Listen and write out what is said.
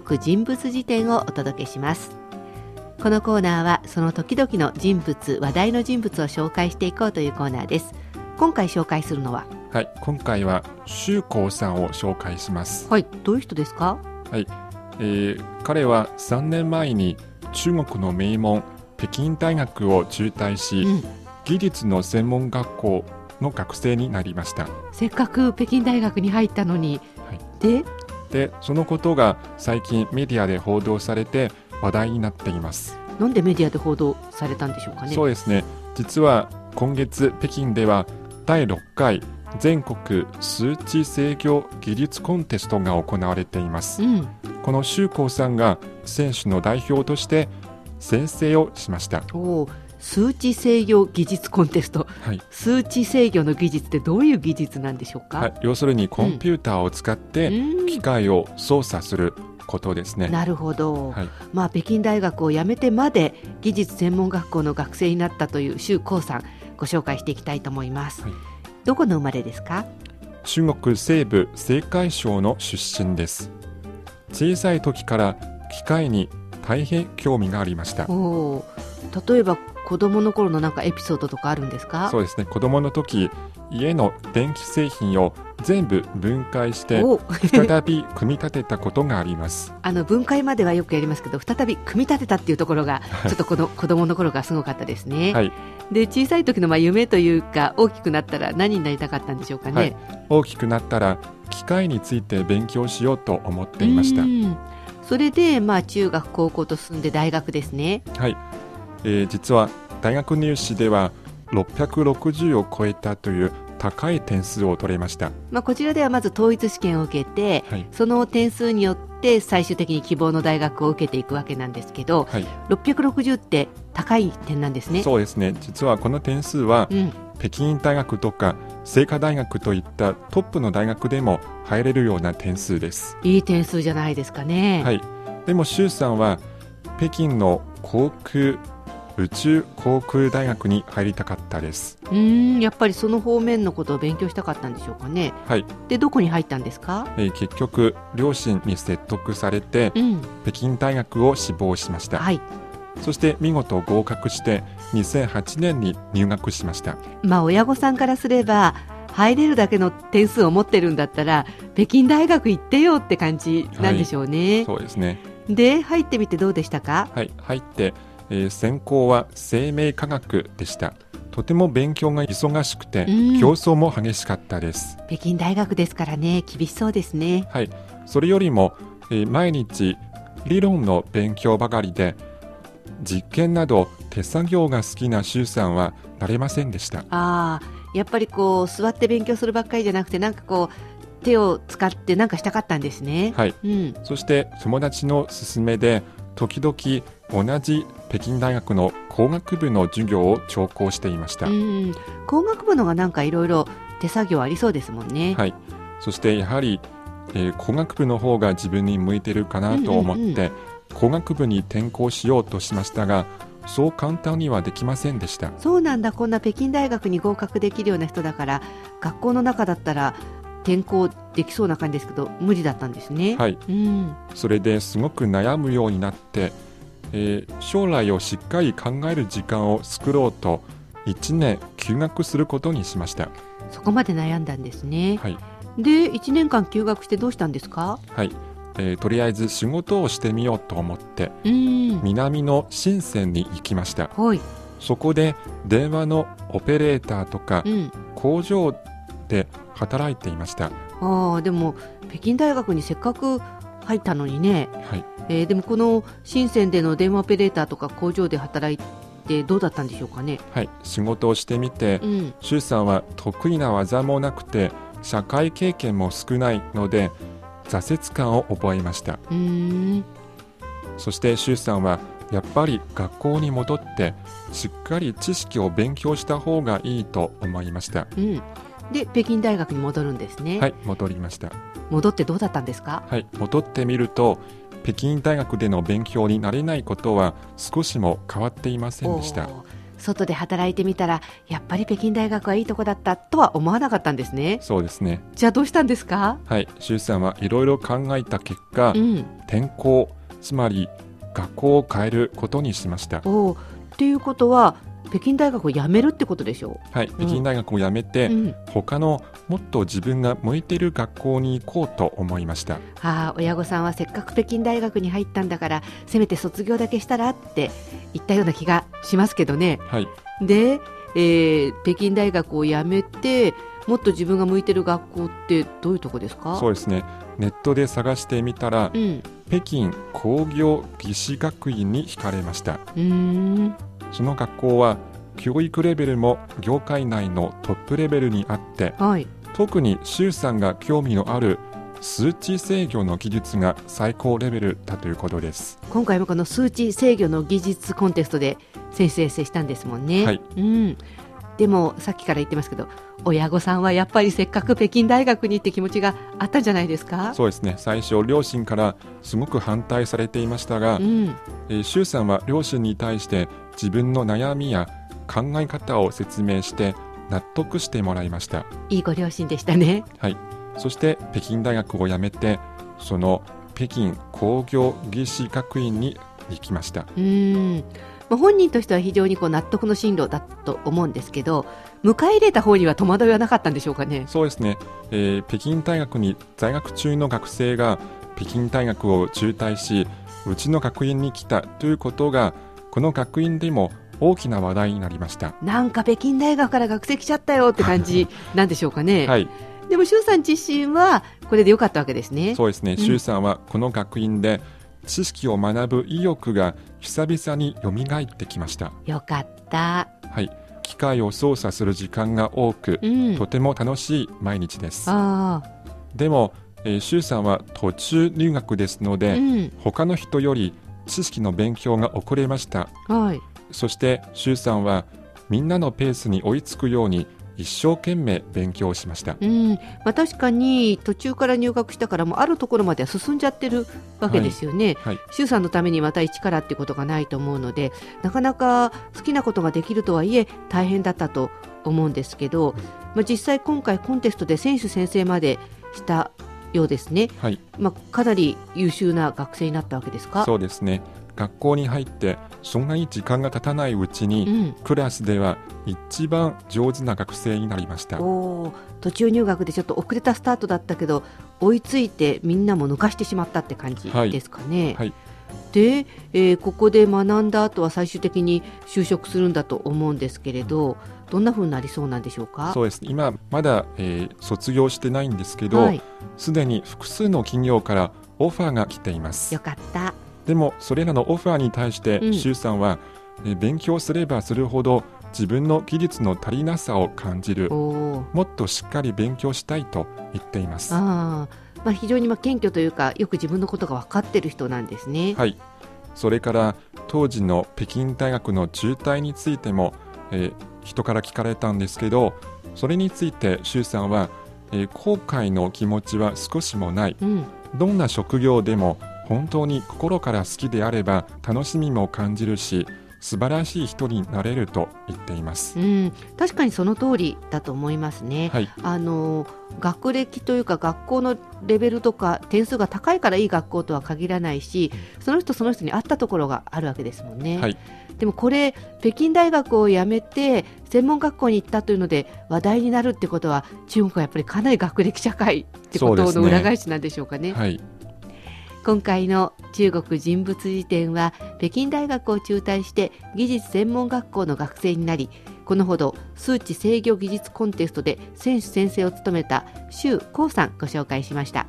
国人物辞典をお届けしますこのコーナーはその時々の人物話題の人物を紹介していこうというコーナーです今回紹介するのは？はい、今回は周光さんを紹介します。はいどういう人ですか？はい、えー彼は3年前に中国の名門北京大学を中退し、うん技術の専門学校の学生になりました。せっかく北京大学に入ったのに、はいでで、そのことが最近メディアで報道されて話題になっています。なんでメディアで報道されたんでしょうかねそうですね。実は今月北京では第6回全国数値制御技術コンテストが行われています。うんこの周光さんが選手の代表として宣誓をしました。おー数値制御技術コンテスト。はい。数値制御の技術ってどういう技術なんでしょうか、はい、要するにコンピューターを使ってうん。機械を操作することですね。なるほど、はい。まあ北京大学を辞めてまで技術専門学校の学生になったという周光さんご紹介していきたいと思います、はい。どこの生まれですか？中国西部青海省の出身です。小さい時から機械に大変興味がありました。例えば子供の頃のなんかエピソードとかあるんですか？そうですね。子供の時、家の電気製品を全部分解してお。再び組み立てたことがあります。あの分解まではよくやりますけど再び組み立てたっていうところがい。ちょっとこの子供の頃がすごかったですね、はい。で小さい時のまあ夢というか大きくなったら何になりたかったんでしょうかね、はい。大きくなったら機械について勉強しようと思っていました。う。ん。それでまあ中学高校と進んで大学ですね。はい、えー実は大学入試では660を超えたという高い点数を取れました。まあ、こちらではまず統一試験を受けて、はいその点数によって最終的に希望の大学を受けていくわけなんですけどはい、660って高い点なんですね。そうですね。実はこの点数はうん、北京大学とか清華大学といったトップの大学でも入れるような点数です。いい点数じゃないですかね。はい。でも周さんは北京の航空宇宙航空大学に入りたかったです。うーんやっぱりその方面のことを勉強したかったんでしょうかね。はい。でどこに入ったんですか、えー結局両親に説得されてうん北京大学を志望しました。はいそして見事合格して2008年に入学しました。まあ、親御さんからすれば入れるだけの点数を持ってるんだったら北京大学行ってよって感じなんでしょうね。そうですね。で入ってみてどうでしたか？はい、入って、えー専攻は生命科学でした。とても勉強が忙しくて、うん競争も激しかったです。北京大学ですからね厳しそうですね。はい、それよりも、えー毎日理論の勉強ばかりで、実験など手作業が好きな周さんはなれませんでした。ああやっぱりこう座って勉強するばっかりじゃなくてなんかこう手を使ってなんかしたかったんですね。はい、うん、そして友達の勧めで時々同じ北京大学の工学部の授業を聴講していました、うん、工学部のがなんかいろいろ手作業ありそうですもんね。はい、そしてやはり、えー工学部の方が自分に向いてるかなと思って、うんうん。工学部に転校しようとしましたがそう簡単にはできませんでした。そうなんだ。こんな北京大学に合格できるような人だから学校の中だったら転校できそうな感じですけど無理だったんですね。はい。うん、それですごく悩むようになって、えー将来をしっかり考える時間を作ろうと1年休学することにしました。そこまで悩んだんですね。はい。で1年間休学してどうしたんですか？はい、えーとりあえず仕事をしてみようと思ってうん。南の深センに行きました。はい、そこで電話のオペレーターとかうん、工場で働いていました。ああでも北京大学にせっかく入ったのにね、はい。えーでもこの深センでの電話オペレーターとか工場で働いてどうだったんでしょうかね。はい。仕事をしてみてうん、周さんは得意な技もなくて社会経験も少ないので挫折感を覚えました。うーん。そして周さんはやっぱり学校に戻ってしっかり知識を勉強した方がいいと思いました。うん、で北京大学に戻るんですね、はい。戻りました戻ってどうだったんですか？はい戻ってみると北京大学での勉強になれないことは少しも変わっていませんでした。外で働いてみたらやっぱり北京大学はいいとこだったとは思わなかったんですね。そうですね。じゃあどうしたんですか？はい周さんはいろいろ考えた結果、うん。転校つまり学校を変えることにしました。おーっていうことは北京大学を辞めるってことでしょ？はい北京大学を辞めて、う、うん、他のもっと自分が向いている学校に行こうと思いました。ああ親御さんはせっかく北京大学に入ったんだからせめて卒業だけしたらって言ったような気がしますけどね。はい。で、えー北京大学を辞めてもっと自分が向いてる学校ってどういうとこですか？そうですね。ネットで探してみたら、うん。北京工業技師学院に惹かれました。うーんその学校は教育レベルも業界内のトップレベルにあってはい。特に周さんが興味のある数値制御の技術が最高レベルだということです。今回もこの数値制御の技術コンテストで先生制したんですもんね、はい。うん、でもさっきから言ってますけど親御さんはやっぱりせっかく北京大学にって気持ちがあったんじゃないですか？そうですね。最初両親からすごく反対されていましたが、うん、えー周さんは両親に対して自分の悩みや考え方を説明して納得してもらいました。いいご両親でしたね。はい。そして北京大学を辞めてその北京工業技師学院に行きました。うん。まあ本人としては非常にこう納得の進路だと思うんですけど迎え入れた方には戸惑いはなかったんでしょうかね。そうですね、えー北京大学に在学中の学生が北京大学を中退しうちの学院に来たということがこの学院でも大きな話題になりました。なんか北京大学から学生来ちゃったよって感じなんでしょうかね、はい。でも周さん自身はこれでよかったわけですね。そうですね、ん。周さんはこの学院で知識を学ぶ意欲が久々に蘇ってきました。よかった。はい、機械を操作する時間が多く、うん。とても楽しい毎日です。あでも、えー、周さんは途中入学ですのあで、うん。他の人より知識の勉強が遅れました。はいそして周さんはみんなのペースに追いつくように一生懸命勉強しました。うんまあ、確かに途中から入学したからもうあるところまでは進んじゃってるわけですよね。はい、周さんのためにまた一からっていうことがないと思うのでなかなか好きなことができるとはいえ大変だったと思うんですけど、まあ、実際今回コンテストで選手先生までしたようですね、はい、まあ、かなり優秀な学生になったわけですか？そうですね。学校に入ってそんなに時間が経たないうちに、うんクラスでは一番上手な学生になりました。途中入学でちょっと遅れたスタートだったけど追いついてみんなも抜かしてしまったって感じはいですかね。はいで、えーここで学んだ後は最終的に就職するんだと思うんですけれどどんな風になりそうなんでしょうか？そうです今まだ、えー卒業してないんですけどはい、すで、に複数の企業からオファーが来ています。よかった。でもそれらのオファーに対してうん。周さんは、えー勉強すればするほど自分の技術の足りなさを感じる。もっとしっかり勉強したいと言っています。あーまあ、非常にまあ謙虚というかよく自分のことが分かってる人なんですね。はい。それから当時の北京大学の中退についても、えー人から聞かれたんですけどそれについて周さんは、えー後悔の気持ちは少しもない。うん、どんな職業でも本当に心から好きであれば楽しみも感じるし素晴らしい人になれると言っています。うん、確かにその通りだと思いますね。はい、あの学歴というか学校のレベルとか点数が高いからいい学校とは限らないしその人その人に合ったところがあるわけですもんね。はい、でもこれ北京大学を辞めて専門学校に行ったというので話題になるってことは中国はやっぱりかなり学歴社会ってことの裏返しなんでしょうかね。はい、今回の中国人物辞典は北京大学を中退して技術専門学校の学生になりこのほど数値制御技術コンテストで選手宣誓を務めた周光さんご紹介しました。